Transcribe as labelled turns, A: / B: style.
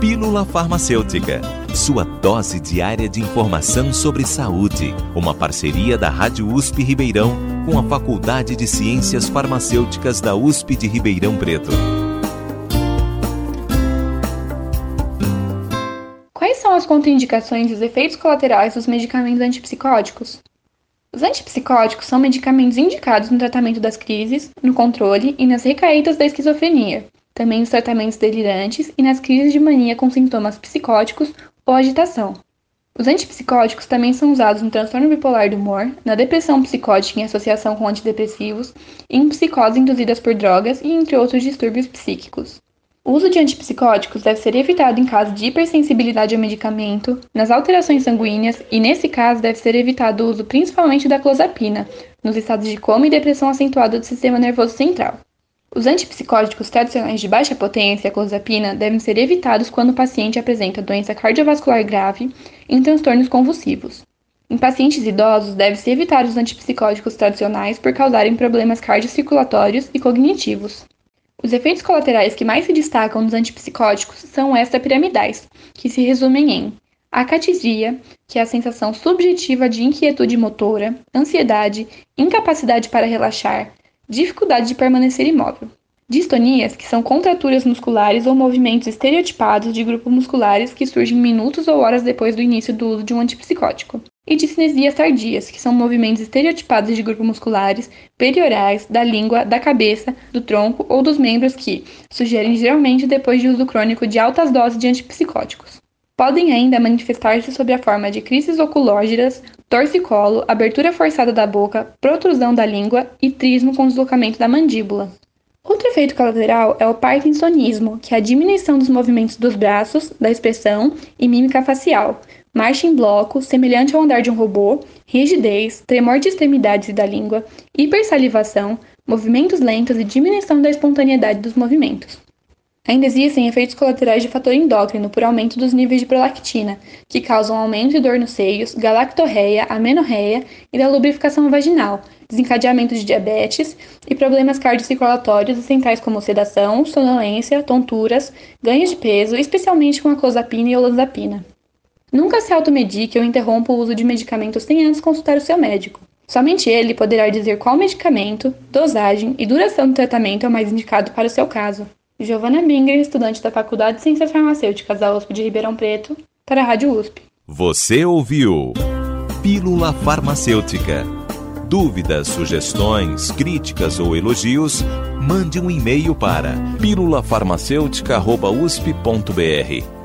A: Pílula Farmacêutica, sua dose diária de informação sobre saúde. Uma parceria da Rádio USP Ribeirão com a Faculdade de Ciências Farmacêuticas da USP de Ribeirão Preto.
B: Quais são as contraindicações e os efeitos colaterais dos medicamentos antipsicóticos? Os antipsicóticos são medicamentos indicados no tratamento das crises, no controle e nas recaídas da esquizofrenia também nos tratamentos delirantes e nas crises de mania com sintomas psicóticos ou agitação. Os antipsicóticos também são usados no transtorno bipolar do humor, na depressão psicótica em associação com antidepressivos, em psicoses induzidas por drogas e entre outros distúrbios psíquicos. O uso de antipsicóticos deve ser evitado em caso de hipersensibilidade ao medicamento, nas alterações sanguíneas e, nesse caso, deve ser evitado o uso principalmente da clozapina, nos estados de coma e depressão acentuada do sistema nervoso central. Os antipsicóticos tradicionais de baixa potência, a clozapina, devem ser evitados quando o paciente apresenta doença cardiovascular grave em transtornos convulsivos. Em pacientes idosos, deve-se evitar os antipsicóticos tradicionais por causarem problemas cardiocirculatórios e cognitivos. Os efeitos colaterais que mais se destacam nos antipsicóticos são extrapiramidais, que se resumem em acatisia, que é a sensação subjetiva de inquietude motora, ansiedade, incapacidade para relaxar, dificuldade de permanecer imóvel. Distonias, que são contraturas musculares ou movimentos estereotipados de grupos musculares que surgem minutos ou horas depois do início do uso de um antipsicótico. E discinesias tardias, que são movimentos estereotipados de grupos musculares periorais da língua, da cabeça, do tronco ou dos membros que sugerem geralmente depois de uso crônico de altas doses de antipsicóticos. Podem ainda manifestar-se sob a forma de crises oculógeras, torcicolo, abertura forçada da boca, protrusão da língua e trismo com deslocamento da mandíbula. Outro efeito colateral é o parkinsonismo, que é a diminuição dos movimentos dos braços, da expressão e mímica facial, marcha em bloco, semelhante ao andar de um robô, rigidez, tremor de extremidades e da língua, hipersalivação, movimentos lentos e diminuição da espontaneidade dos movimentos. Ainda existem efeitos colaterais de fator endócrino por aumento dos níveis de prolactina, que causam aumento de dor nos seios, galactorreia, amenorreia e da lubrificação vaginal, desencadeamento de diabetes e problemas cardiocirculatórios centrais como sedação, sonolência, tonturas, ganho de peso, especialmente com a clozapina e olanzapina. Nunca se automedique ou interrompa o uso de medicamentos sem antes consultar o seu médico. Somente ele poderá dizer qual medicamento, dosagem e duração do tratamento é o mais indicado para o seu caso. Giovana Binger, estudante da Faculdade de Ciências Farmacêuticas da USP de Ribeirão Preto, para a Rádio USP.
A: Você ouviu Pílula Farmacêutica. Dúvidas, sugestões, críticas ou elogios, mande um e-mail para pílulafarmacêutica.usp.br